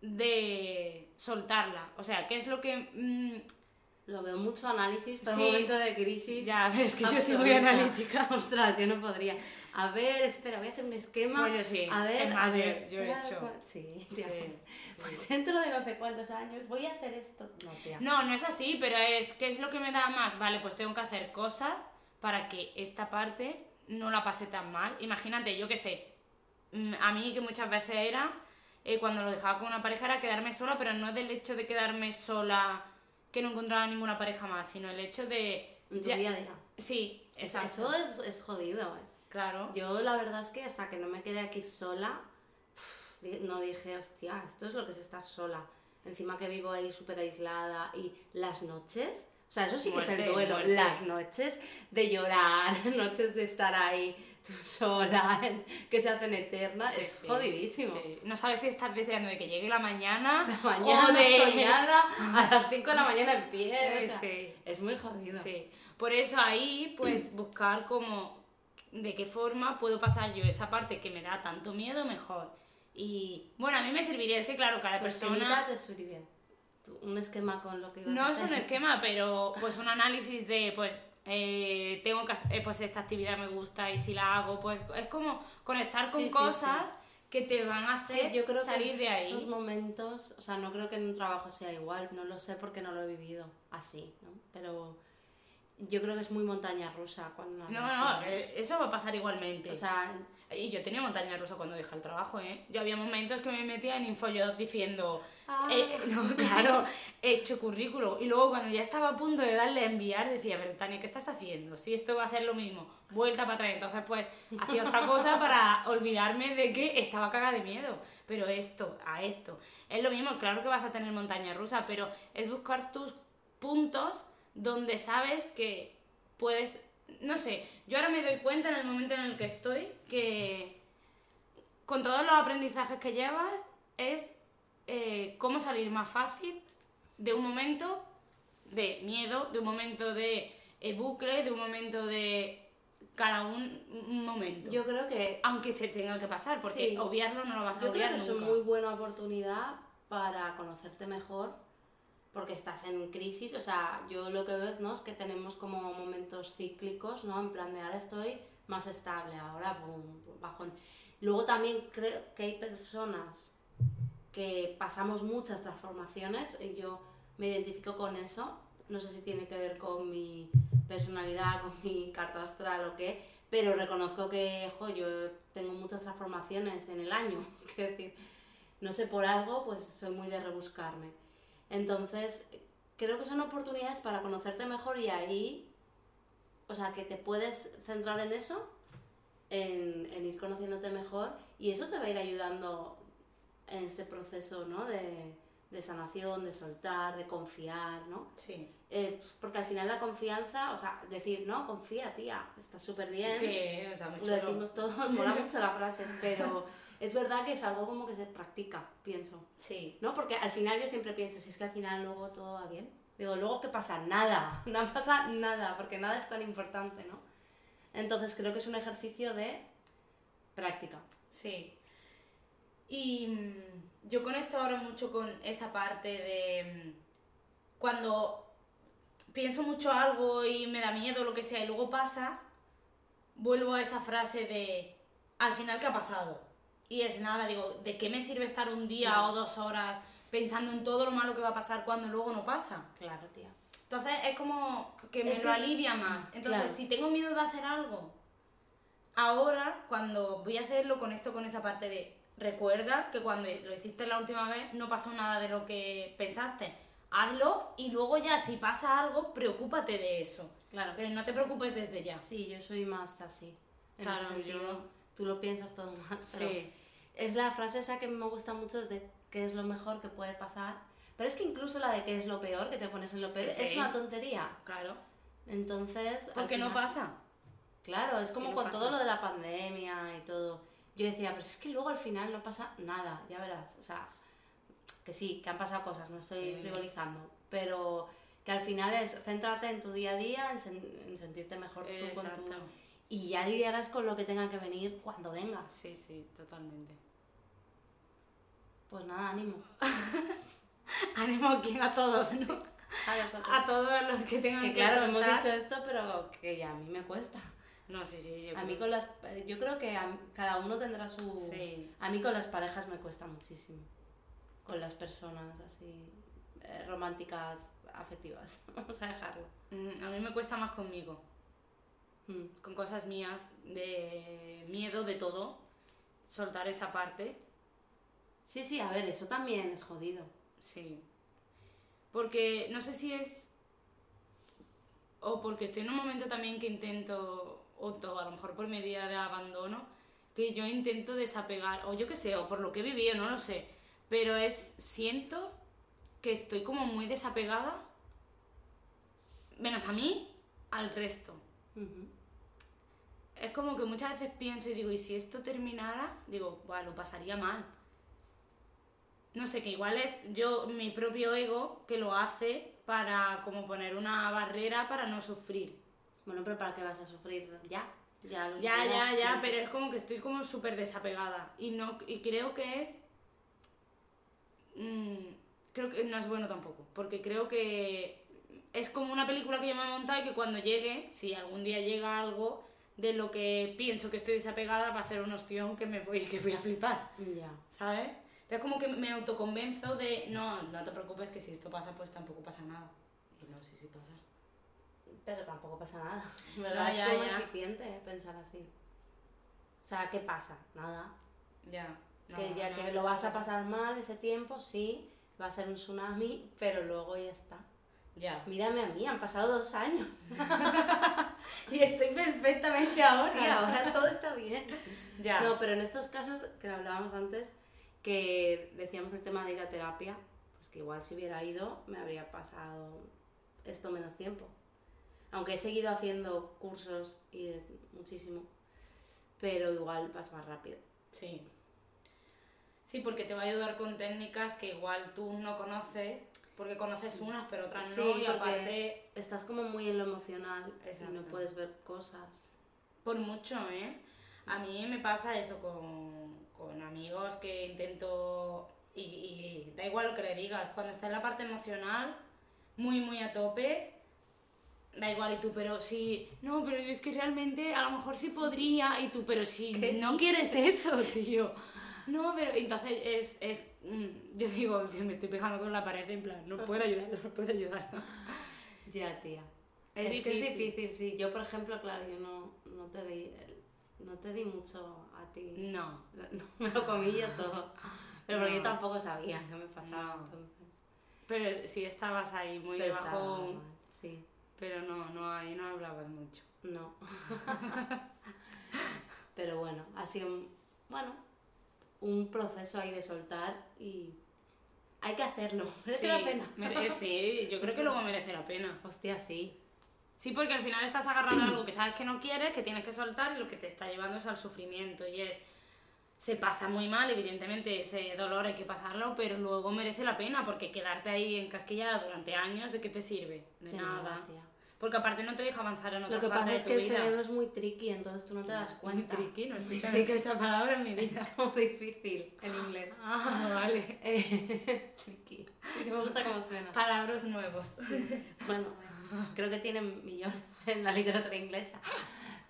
Speaker 1: de soltarla? O sea, ¿qué es lo que... mm,
Speaker 2: Lo veo mucho análisis para
Speaker 1: Sí.
Speaker 2: un momento de crisis.
Speaker 1: Ya, ves que yo soy muy
Speaker 2: absoluta.
Speaker 1: analítica.
Speaker 2: Ostras, yo no podría. A ver, espera, voy a hacer un esquema.
Speaker 1: Pues yo sí.
Speaker 2: A ver,
Speaker 1: Es
Speaker 2: a ver.
Speaker 1: yo- he hecho.
Speaker 2: cual. Sí, tía.
Speaker 1: sí.
Speaker 2: Pues dentro de no sé cuántos años voy a hacer esto. No, tía.
Speaker 1: No, no es así, pero es ¿qué es lo que me da más? Vale, pues tengo que hacer cosas para que esta parte no la pase tan mal. Imagínate, yo qué sé, mm, a mí que muchas veces era, eh, cuando lo dejaba con una pareja, era quedarme sola, pero no del hecho de quedarme sola, que no encontraba ninguna pareja más, sino el hecho de...
Speaker 2: En tu
Speaker 1: ya-
Speaker 2: día a día.
Speaker 1: Sí, exacto.
Speaker 2: Eso es, es jodido, eh.
Speaker 1: Claro.
Speaker 2: Yo la verdad es que hasta que no me quedé aquí sola, uf, no dije, hostia, esto es lo que es estar sola. Encima que vivo ahí súper aislada y las noches, o sea, eso sí que es el duelo,
Speaker 1: muerte.
Speaker 2: las noches de llorar, noches de estar ahí tú sola, que se hacen eternas,
Speaker 1: Sí,
Speaker 2: es
Speaker 1: sí,
Speaker 2: jodidísimo.
Speaker 1: sí. No sabes si estás deseando de que llegue la mañana,
Speaker 2: La mañana
Speaker 1: o de...
Speaker 2: soñada, a las 5 de la mañana en pie, o sea, es muy jodido.
Speaker 1: Sí, por eso ahí pues buscar como de qué forma puedo pasar yo esa parte que me da tanto miedo mejor. Y bueno, a mí me serviría, es que claro, cada
Speaker 2: Tu
Speaker 1: persona...
Speaker 2: te. Tu- Un esquema con lo que ibas a
Speaker 1: No es
Speaker 2: hacer.
Speaker 1: un esquema, pero pues un análisis de pues eh, tengo que hacer, eh, pues esta actividad me gusta y si la hago, pues es como conectar con
Speaker 2: Sí, sí,
Speaker 1: cosas que te van a hacer
Speaker 2: yo creo
Speaker 1: salir
Speaker 2: que
Speaker 1: de ahí.
Speaker 2: esos momentos, o sea, no creo que en un trabajo sea igual, no lo sé porque no lo he vivido así, ¿no? Pero yo creo que es muy montaña rusa cuando
Speaker 1: No,
Speaker 2: relación-
Speaker 1: no, eh, eso va a pasar igualmente.
Speaker 2: O sea,
Speaker 1: Y yo tenía montaña rusa cuando dejé el trabajo, ¿eh? Yo había momentos que me metía en Infoyot diciendo,
Speaker 2: Ah.
Speaker 1: eh, no, claro, he hecho currículum. Y luego cuando ya estaba a punto de darle a enviar, decía, pero Tania, ¿qué estás haciendo? Si esto va a ser lo mismo, vuelta para atrás. Entonces, pues, hacía otra cosa para olvidarme de que estaba cagada de miedo. Pero esto, a esto. Es lo mismo, claro que vas a tener montaña rusa, pero es buscar tus puntos donde sabes que puedes, no sé, yo ahora me doy cuenta en el momento en el que estoy que con todos los aprendizajes que llevas es eh, cómo salir más fácil de un momento de miedo, de un momento de eh, bucle, de un momento de cada un, un momento.
Speaker 2: yo creo que
Speaker 1: Aunque se tenga que pasar, porque
Speaker 2: Sí.
Speaker 1: obviarlo no lo vas a
Speaker 2: yo creo
Speaker 1: obviar
Speaker 2: que es
Speaker 1: nunca.
Speaker 2: una muy buena oportunidad para conocerte mejor porque estás en crisis, o sea, yo lo que veo es, ¿no? es que tenemos como momentos cíclicos, ¿no? En plan de ahora estoy más estable, ahora boom, bajón. Luego también creo que hay personas que pasamos muchas transformaciones y yo me identifico con eso. No sé si tiene que ver con mi personalidad, con mi carta astral o qué, pero reconozco que jo, yo tengo muchas transformaciones en el año. Quiero decir, no sé por algo, pues soy muy de rebuscarme. Entonces, creo que son oportunidades para conocerte mejor y ahí, o sea, que te puedes centrar en eso, en, en ir conociéndote mejor y eso te va a ir ayudando en este proceso, ¿no? De, de sanación, de soltar, de confiar, ¿no?
Speaker 1: Sí.
Speaker 2: Eh, porque al final la confianza, o sea, decir, no, confía, tía, está súper bien.
Speaker 1: Sí, sea, mucho
Speaker 2: Lo decimos todos, mola mucho la frase, pero es verdad que es algo como que se practica, pienso.
Speaker 1: Sí.
Speaker 2: ¿No? Porque al final yo siempre pienso, si es que al final luego todo va bien. Digo, luego ¿qué pasa? Nada, no pasa nada, porque nada es tan importante, ¿no? Entonces creo que es un ejercicio de práctica.
Speaker 1: Sí. Y mm, yo conecto ahora mucho con esa parte de mm, cuando pienso mucho algo y me da miedo, lo que sea, y luego pasa, vuelvo a esa frase de al final, ¿qué ha pasado? Y es nada, digo, ¿de qué me sirve estar un día
Speaker 2: Claro.
Speaker 1: o dos horas pensando en todo lo malo que va a pasar cuando luego no pasa?
Speaker 2: Claro, tía.
Speaker 1: Entonces es como que me
Speaker 2: Es
Speaker 1: lo
Speaker 2: que-
Speaker 1: alivia más. Entonces,
Speaker 2: Claro.
Speaker 1: si tengo miedo de hacer algo, ahora cuando voy a hacerlo, conecto con esa parte de recuerda que cuando lo hiciste la última vez no pasó nada de lo que pensaste. Hazlo y luego ya si pasa algo, preocúpate de eso.
Speaker 2: Claro.
Speaker 1: Pero no te preocupes desde ya.
Speaker 2: Sí, yo soy más así. En
Speaker 1: Claro,
Speaker 2: ese sentido,
Speaker 1: yo-
Speaker 2: tú lo piensas todo más. Pero
Speaker 1: Sí.
Speaker 2: Es la frase esa que me gusta mucho, es de qué es lo mejor que puede pasar. Pero es que incluso la de qué es lo peor, que te pones en lo peor,
Speaker 1: Sí,
Speaker 2: es una tontería.
Speaker 1: Claro.
Speaker 2: Entonces.
Speaker 1: Porque no
Speaker 2: final-
Speaker 1: pasa.
Speaker 2: Claro, es como
Speaker 1: no
Speaker 2: con
Speaker 1: pasa.
Speaker 2: todo lo de la pandemia y todo. Yo decía, pero es que luego al final no pasa nada, ya verás. O sea, que sí, que han pasado cosas, no estoy
Speaker 1: Sí.
Speaker 2: frivolizando. Pero que al final es céntrate en tu día a día, en, sen- en sentirte mejor tú con tu. Y ya lidiarás con lo que tenga que venir cuando venga.
Speaker 1: Sí, sí, totalmente.
Speaker 2: Pues nada, ánimo.
Speaker 1: Ánimo aquí a todos, ¿no?
Speaker 2: A
Speaker 1: todos los que tengan
Speaker 2: Que
Speaker 1: que,
Speaker 2: claro, hemos dicho esto, pero que ya a mí me cuesta.
Speaker 1: No, sí, sí. Yo
Speaker 2: A mí con las... Yo creo que a cada uno tendrá su...
Speaker 1: Sí.
Speaker 2: A mí con las parejas me cuesta muchísimo. Con las personas así eh, románticas, afectivas. Vamos a dejarlo.
Speaker 1: Mm, A mí me cuesta más conmigo.
Speaker 2: Mm.
Speaker 1: con cosas mías, de miedo, de todo, soltar esa parte,
Speaker 2: Sí, sí, a ver, eso también es jodido.
Speaker 1: sí. Porque no sé si es... O porque estoy en un momento también que intento, o todo, a lo mejor por mi día de abandono, que yo intento desapegar, o yo qué sé, o por lo que he vivido, no lo sé, pero es, siento que estoy como muy desapegada, menos a mí, al resto. Es como que muchas veces pienso y digo, ¿y si esto terminara? Digo, bueno, lo pasaría mal. No sé, que igual es yo, mi propio ego, que lo hace para como poner una barrera para no sufrir.
Speaker 2: Bueno, pero ¿para qué vas a sufrir? Ya. Ya, los
Speaker 1: Ya, ya, ya, pero es como que estoy como súper desapegada. Y, no, y creo que es... mm, creo que no es bueno tampoco, porque creo que es como una película que yo me he montado y que cuando llegue, si algún día llega algo de lo que pienso que estoy desapegada, va a ser un ostión que me voy, que voy a flipar,
Speaker 2: Ya.
Speaker 1: ¿sabes? Pero es como que me autoconvenzo de, no, no te preocupes que si esto pasa, pues tampoco pasa nada. Y no, sí, sí pasa.
Speaker 2: Pero tampoco pasa nada. ¿Verdad?
Speaker 1: Ya,
Speaker 2: es como
Speaker 1: ya.
Speaker 2: eficiente pensar así. O sea, ¿qué pasa? Nada.
Speaker 1: Ya.
Speaker 2: que
Speaker 1: no,
Speaker 2: ya
Speaker 1: no,
Speaker 2: que
Speaker 1: no
Speaker 2: lo vas a
Speaker 1: pasa.
Speaker 2: pasar mal ese tiempo, sí, va a ser un tsunami, pero luego ya está.
Speaker 1: Ya.
Speaker 2: Mírame a mí, han pasado dos años.
Speaker 1: Y estoy perfectamente ahora.
Speaker 2: Sí, ahora todo está bien.
Speaker 1: Ya.
Speaker 2: No, pero en estos casos que hablábamos antes, que decíamos el tema de ir a terapia, pues que igual si hubiera ido me habría pasado esto menos tiempo. Aunque he seguido haciendo cursos y es muchísimo, pero igual vas más rápido.
Speaker 1: Sí. Sí, porque te va a ayudar con técnicas que igual tú no conoces, porque conoces unas pero otras
Speaker 2: Sí,
Speaker 1: no, y aparte,
Speaker 2: estás como muy en lo emocional y no puedes ver cosas.
Speaker 1: por mucho, ¿eh? A mí me pasa eso con, con amigos que intento, y, y da igual lo que le digas, cuando está en la parte emocional, muy, muy a tope, da igual y tú, pero si, no, pero es que realmente a lo mejor sí podría, y tú, pero si
Speaker 2: ¿Qué
Speaker 1: no quieres eso, tío. No, pero entonces es, es mm, yo digo, tío, me estoy pegando con la pared en plan, no puedo ayudarlo, no puedo ayudarlo.
Speaker 2: Ya, tía.
Speaker 1: Es
Speaker 2: Es, que es
Speaker 1: difícil.
Speaker 2: sí. Yo, por ejemplo, claro, yo no, no te di no te di mucho a ti.
Speaker 1: No,
Speaker 2: No, me lo comí yo todo. Pero porque yo tampoco sabía qué me pasaba
Speaker 1: No.
Speaker 2: entonces.
Speaker 1: pero sí estabas ahí muy
Speaker 2: Pero
Speaker 1: debajo,
Speaker 2: estaba sí.
Speaker 1: Pero no, no, ahí no hablabas mucho.
Speaker 2: No. Pero bueno, ha sido un, bueno, un proceso ahí de soltar y hay que hacerlo, merece la pena.
Speaker 1: mere- sí, yo creo que luego merece la pena.
Speaker 2: Hostia, sí.
Speaker 1: Sí, porque al final estás agarrando algo que sabes que no quieres, que tienes que soltar y lo que te está llevando es al sufrimiento. Y es, se pasa muy mal, evidentemente ese dolor hay que pasarlo, pero luego merece la pena porque quedarte ahí encasquillada durante años, ¿de qué te sirve? De,
Speaker 2: De
Speaker 1: nada.
Speaker 2: nada, tía.
Speaker 1: Porque aparte no te deja avanzar en otra
Speaker 2: Lo que pasa es que el
Speaker 1: vida.
Speaker 2: cerebro es muy tricky, entonces tú no te das
Speaker 1: Muy
Speaker 2: cuenta.
Speaker 1: tricky, no nunca esa palabra en mi vida.
Speaker 2: Es como difícil en inglés.
Speaker 1: Ah, vale.
Speaker 2: Eh, tricky. Es que me gusta cómo suena.
Speaker 1: Palabras nuevos.
Speaker 2: Bueno, creo que tienen millones en la literatura inglesa.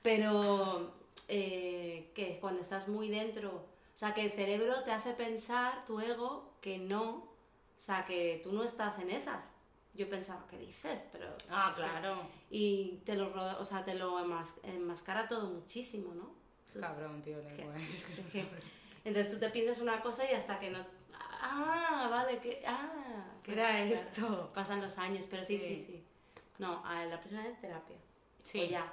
Speaker 2: Pero eh, que cuando estás muy dentro, o sea, que el cerebro te hace pensar, tu ego, que no, o sea, que tú no estás en esas. Yo pensaba, ¿qué dices? Pero
Speaker 1: Ah,
Speaker 2: que-
Speaker 1: claro.
Speaker 2: y te lo, ro- o sea, te lo enmas- enmascara todo muchísimo, ¿no? Entonces,
Speaker 1: Cabrón, tío, lengua. Es que
Speaker 2: Es que- entonces tú te piensas una cosa y hasta que no... Ah, vale, que... Ah,
Speaker 1: ¿Qué era esto?
Speaker 2: Pasan los años, pero sí, sí,
Speaker 1: Sí.
Speaker 2: sí. No, a la próxima vez terapia.
Speaker 1: Sí.
Speaker 2: O ya.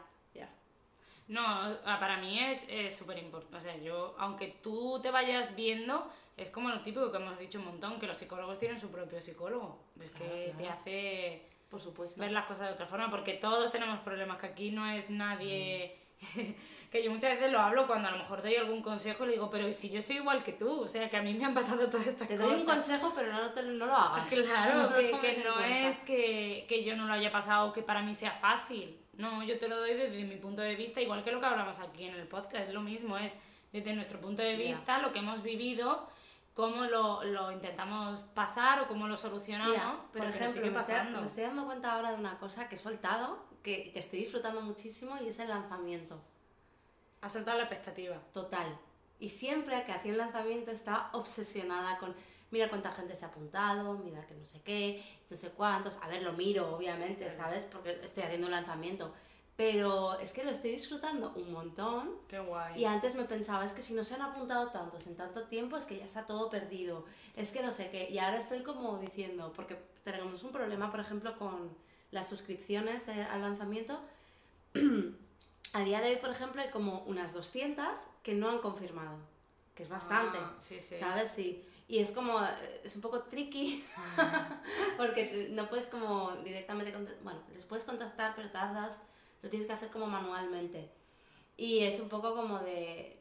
Speaker 1: No, ah, para mí es súper importante. O sea, yo, aunque tú te vayas viendo, es como lo típico que hemos dicho un montón, que los psicólogos tienen su propio psicólogo. Es
Speaker 2: Claro,
Speaker 1: que te hace
Speaker 2: Por supuesto.
Speaker 1: ver las cosas de otra forma, porque todos tenemos problemas, que aquí no es nadie... que yo muchas veces lo hablo cuando a lo mejor doy algún consejo y le digo, pero si yo soy igual que tú, o sea, que a mí me han pasado todas estas
Speaker 2: Te
Speaker 1: cosas.
Speaker 2: doy un consejo, pero no, te- no lo hagas.
Speaker 1: Claro,
Speaker 2: No lo
Speaker 1: que, no
Speaker 2: cuenta.
Speaker 1: es que, que yo no lo haya pasado o que para mí sea fácil. No, yo te lo doy desde mi punto de vista, igual que lo que hablamos aquí en el podcast, es lo mismo, es desde nuestro punto de vista, lo que hemos vivido, cómo lo, lo intentamos pasar o cómo lo solucionamos.
Speaker 2: Mira, por ejemplo, me estoy, me estoy dando cuenta ahora de una cosa que he soltado, que, que estoy disfrutando muchísimo y es el lanzamiento.
Speaker 1: Ha soltado la expectativa.
Speaker 2: Total. Y siempre que hacía un lanzamiento estaba obsesionada con, mira cuánta gente se ha apuntado, mira que no sé qué, no sé cuántos. A ver, lo miro, obviamente, ¿sabes? Porque estoy haciendo un lanzamiento. Pero es que lo estoy disfrutando un montón.
Speaker 1: Qué guay.
Speaker 2: Y antes me pensaba, es que si no se han apuntado tantos en tanto tiempo, es que ya está todo perdido. Es que no sé qué. Y ahora estoy como diciendo, porque tenemos un problema, por ejemplo, con las suscripciones de- al lanzamiento. A día de hoy, por ejemplo, hay como unas 200 que no han confirmado, que es bastante,
Speaker 1: Ah, sí, sí.
Speaker 2: ¿sabes? Sí. Y es como, es un poco tricky, porque no puedes como directamente, bueno, les puedes contactar, pero tardas, lo tienes que hacer como manualmente. Y es un poco como de,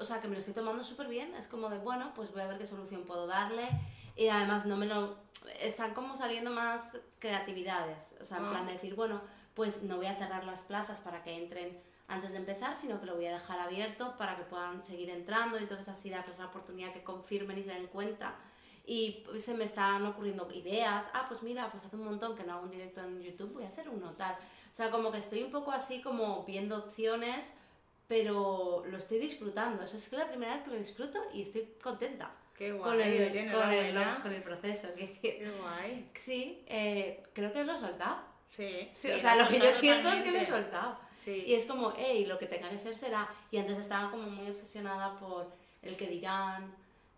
Speaker 2: o sea, que me lo estoy tomando súper bien, es como de, bueno, pues voy a ver qué solución puedo darle. Y además no me lo, están como saliendo más creatividades, o sea, en
Speaker 1: Ah.
Speaker 2: plan de decir, bueno, pues no voy a cerrar las plazas para que entren antes de empezar, sino que lo voy a dejar abierto para que puedan seguir entrando y entonces así darles la oportunidad que confirmen y se den cuenta. Y se me están ocurriendo ideas, ah, pues mira, pues hace un montón que no hago un directo en YouTube, voy a hacer uno tal. O sea, como que estoy un poco así como viendo opciones, pero lo estoy disfrutando. Eso es que la primera vez que lo disfruto y estoy contenta
Speaker 1: Qué guay.
Speaker 2: con el, con, el, con el proceso. que
Speaker 1: Qué guay.
Speaker 2: Sí, eh, creo que lo he soltado.
Speaker 1: Sí,
Speaker 2: Sí,
Speaker 1: sí,
Speaker 2: o sea,
Speaker 1: lo
Speaker 2: que yo siento es que lo he soltado.
Speaker 1: Sí.
Speaker 2: Y es como, hey, lo que tenga que ser será. Y antes estaba como muy obsesionada por el que dirán,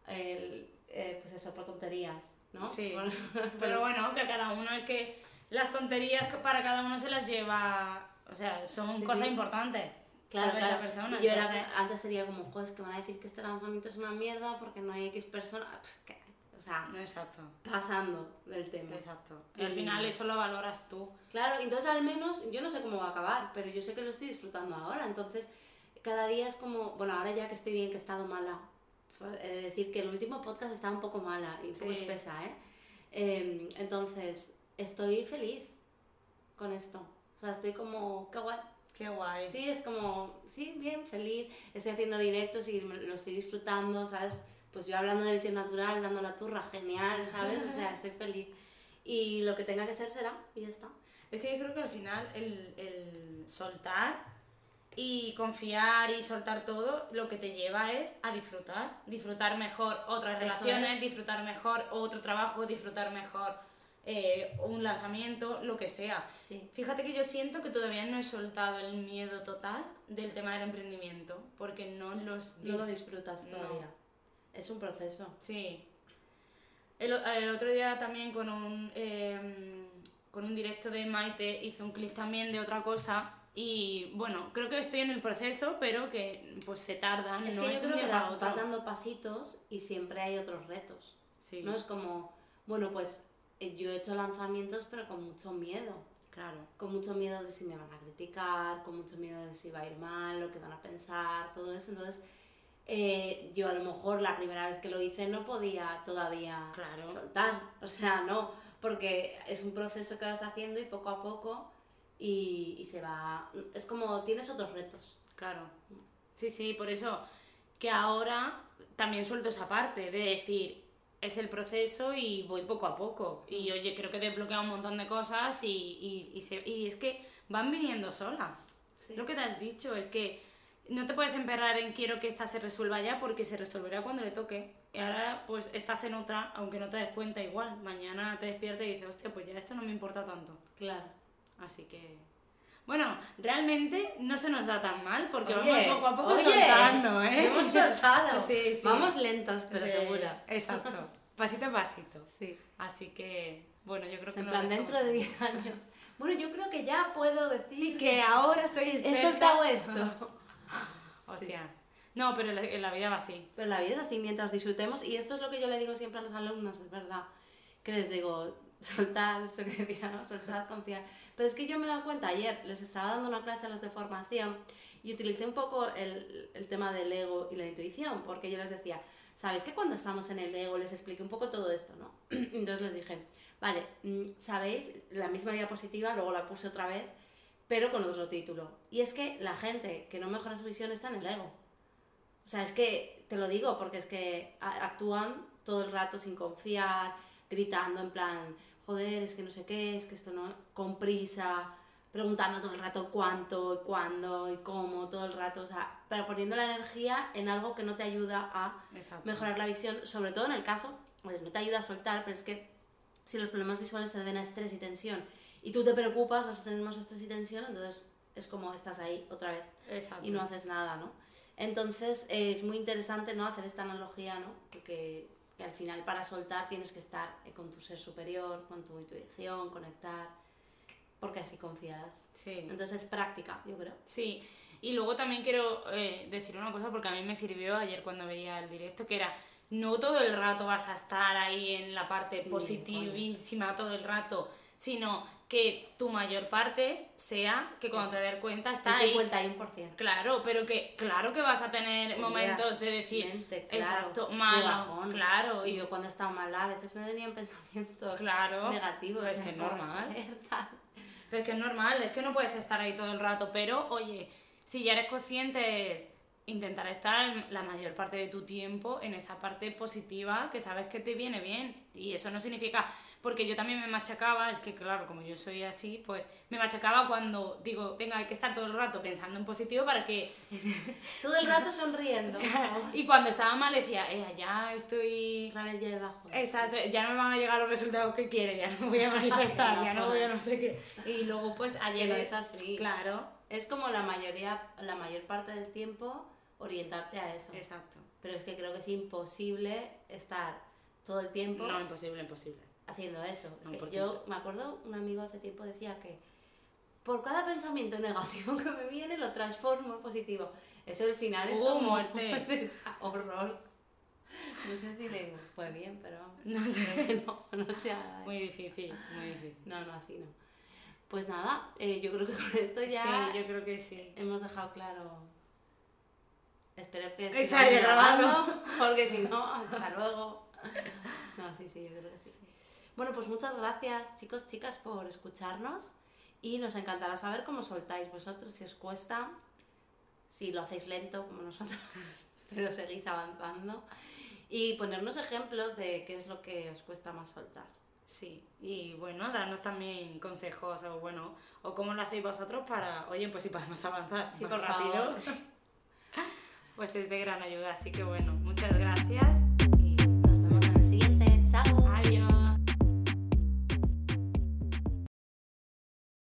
Speaker 2: el, eh, pues eso, por tonterías, ¿no?
Speaker 1: Sí.
Speaker 2: Por-
Speaker 1: Pero bueno, que cada uno es que las tonterías para cada uno se las lleva, o sea, son
Speaker 2: Sí,
Speaker 1: cosas importantes
Speaker 2: Claro, claro.
Speaker 1: esa persona.
Speaker 2: y yo era, antes sería como, joder, es que van a decir que este lanzamiento es una mierda porque no hay X personas. Pues que, o sea,
Speaker 1: Exacto,
Speaker 2: pasando del tema.
Speaker 1: exacto. Y al final eso lo valoras tú.
Speaker 2: Claro, entonces al menos yo no sé cómo va a acabar, pero yo sé que lo estoy disfrutando ahora. Entonces, cada día es como, bueno, ahora ya que estoy bien, que he estado mala, de decir que el último podcast estaba un poco mala y un poco
Speaker 1: Sí.
Speaker 2: espesa, ¿eh? Em, entonces, estoy feliz con esto. O sea, estoy como, qué guay.
Speaker 1: Qué guay.
Speaker 2: Sí, es como, sí, bien, feliz. Estoy haciendo directos y lo estoy disfrutando, ¿sabes? Pues yo hablando de visión natural, dando la turra, genial, ¿sabes? O sea, soy feliz. Y lo que tenga que ser será, y ya está.
Speaker 1: Es que yo creo que al final el, el soltar y confiar y soltar todo lo que te lleva es a disfrutar. Disfrutar mejor otras
Speaker 2: Eso
Speaker 1: relaciones,
Speaker 2: es.
Speaker 1: disfrutar mejor otro trabajo, disfrutar mejor eh, un lanzamiento, lo que sea.
Speaker 2: Sí.
Speaker 1: Fíjate que yo siento que todavía no he soltado el miedo total del tema del emprendimiento, porque no los...
Speaker 2: No lo disfrutas
Speaker 1: No.
Speaker 2: Es un proceso.
Speaker 1: Sí. El, el otro día también con un, em, con un directo de Maite hice un clip también de otra cosa y bueno, creo que estoy en el proceso, pero que pues se tardan.
Speaker 2: Es
Speaker 1: no
Speaker 2: que yo creo que das- vas dando pasitos y siempre hay otros retos.
Speaker 1: Sí.
Speaker 2: No es como, Bueno, pues eh, yo he hecho lanzamientos, pero con mucho miedo.
Speaker 1: Claro.
Speaker 2: Con mucho miedo de si me van a criticar, con mucho miedo de si va a ir mal, lo que van a pensar, todo eso. Entonces, eh, yo a lo mejor la primera vez que lo hice no podía todavía
Speaker 1: Claro.
Speaker 2: soltar. O sea, no, porque es un proceso que vas haciendo y poco a poco y, y se va... Es como tienes otros retos.
Speaker 1: Claro. Sí, sí, por eso que ahora también suelto esa parte de decir, es el proceso y voy poco a poco. Y oye, creo que he desbloqueado un montón de cosas y, y, y, se- y es que van viniendo solas.
Speaker 2: Sí.
Speaker 1: Lo que te has dicho es que no te puedes emperrar en quiero que esta se resuelva ya porque se resolverá cuando le toque. Y ahora pues estás en otra, aunque no te des cuenta igual. Mañana te despiertas y dices, hostia, pues ya esto no me importa tanto.
Speaker 2: Claro.
Speaker 1: Así que. Bueno, realmente no se nos da tan mal porque
Speaker 2: Oye,
Speaker 1: vamos poco a poco
Speaker 2: oye,
Speaker 1: soltando, ¿eh?
Speaker 2: Hemos soltado.
Speaker 1: Sí, sí.
Speaker 2: Vamos lentas, pero
Speaker 1: Sí,
Speaker 2: segura.
Speaker 1: Exacto. Pasito a pasito.
Speaker 2: Sí.
Speaker 1: Así que, bueno, yo creo que
Speaker 2: En plan, dentro de
Speaker 1: aquí.
Speaker 2: 10 años. Bueno, yo creo que ya puedo decir
Speaker 1: Que ahora soy
Speaker 2: he
Speaker 1: experta.
Speaker 2: soltado esto.
Speaker 1: Hostia. No, pero la, la vida va así.
Speaker 2: Pero la vida es así, mientras disfrutemos, y esto es lo que yo le digo siempre a los alumnos, es verdad, que les digo, soltad, eso que decía, ¿no? soltad, confiar. Pero es que yo me he dado cuenta, ayer les estaba dando una clase a los de formación y utilicé un poco el, el tema del ego y la intuición, porque yo les decía, ¿sabéis que cuando estamos en el ego les expliqué un poco todo esto, ¿no? Entonces les dije, vale, mm, ¿sabéis? La misma diapositiva, luego la puse otra vez, pero con otro título. Y es que la gente que no mejora su visión está en el ego. O sea, es que te lo digo porque es que actúan todo el rato sin confiar, gritando en plan, joder, es que no sé qué, es que esto no, con prisa, preguntando todo el rato cuánto y cuándo y cómo, todo el rato, o sea, pero poniendo la energía en algo que no te ayuda a
Speaker 1: Exacto.
Speaker 2: mejorar la visión, sobre todo en el caso, pues no te ayuda a soltar, pero es que si los problemas visuales se deben a estrés y tensión y tú te preocupas, vas a tener más estrés y tensión, entonces es como estás ahí otra vez
Speaker 1: Exacto.
Speaker 2: y no haces nada, ¿no? Entonces eh, es muy interesante, ¿no? Hacer esta analogía, ¿no? Porque que al final para soltar tienes que estar con tu ser superior, con tu intuición, conectar, porque así confiarás.
Speaker 1: Sí.
Speaker 2: Entonces es práctica, yo creo.
Speaker 1: Sí, y luego también quiero eh, decir una cosa porque a mí me sirvió ayer cuando veía el directo, que era, no todo el rato vas a estar ahí en la parte positivísima todo el rato, sino que tu mayor parte sea que cuando
Speaker 2: Es-
Speaker 1: te des cuenta está ahí.
Speaker 2: El 51%.
Speaker 1: Claro, pero que claro que vas a tener momentos de decir,
Speaker 2: claro,
Speaker 1: exacto, malo,
Speaker 2: bajón.
Speaker 1: claro,
Speaker 2: Y
Speaker 1: y
Speaker 2: yo cuando estaba mala a veces me venían pensamientos
Speaker 1: Claro,
Speaker 2: negativos.
Speaker 1: pues
Speaker 2: ¿eh?
Speaker 1: que es normal.
Speaker 2: Joder, tal.
Speaker 1: Pero es que es normal, es que no puedes estar ahí todo el rato, pero oye, si ya eres consciente es intentar estar la mayor parte de tu tiempo en esa parte positiva que sabes que te viene bien. Y eso no significa, porque yo también me machacaba, es que claro, como yo soy así, pues me machacaba cuando digo, venga, hay que estar todo el rato pensando en positivo para que...
Speaker 2: Todo el rato sonriendo.
Speaker 1: Y cuando estaba mal decía, eh, ya estoy...
Speaker 2: Otra vez ya debajo.
Speaker 1: Exacto, ya no me van a llegar los resultados que quiero, ya no me voy a manifestar, ya no voy a no sé qué. Y luego pues ayer...
Speaker 2: No es así.
Speaker 1: Claro,
Speaker 2: Es como la mayoría, la mayor parte del tiempo orientarte a eso.
Speaker 1: exacto.
Speaker 2: Pero es que creo que es imposible estar todo el tiempo
Speaker 1: No, imposible, imposible.
Speaker 2: Haciendo eso. Es que yo me acuerdo, un amigo hace tiempo decía que por cada pensamiento negativo que me viene lo transformo en positivo. Eso al final es como
Speaker 1: muerte.
Speaker 2: horror. No sé si le fue bien, pero.
Speaker 1: No sé.
Speaker 2: No, no sé.
Speaker 1: Muy difícil, muy difícil.
Speaker 2: No, no, así no. Pues nada, eh, yo creo que con esto ya
Speaker 1: Sí, yo creo que sí.
Speaker 2: hemos dejado claro. Espero que
Speaker 1: se grabado.
Speaker 2: grabando, porque si no, hasta luego. No, sí, sí, yo creo que sí. Bueno, pues muchas gracias, chicos, chicas, por escucharnos. Y nos encantará saber cómo soltáis vosotros, si os cuesta, si lo hacéis lento como nosotros, pero seguís avanzando. Y ponernos ejemplos de qué es lo que os cuesta más soltar.
Speaker 1: Sí, y bueno, darnos también consejos o bueno, o cómo lo hacéis vosotros para, oye, pues si podemos avanzar
Speaker 2: Sí,
Speaker 1: más
Speaker 2: por
Speaker 1: rápido,
Speaker 2: favor.
Speaker 1: pues es de gran ayuda. Así que bueno, muchas gracias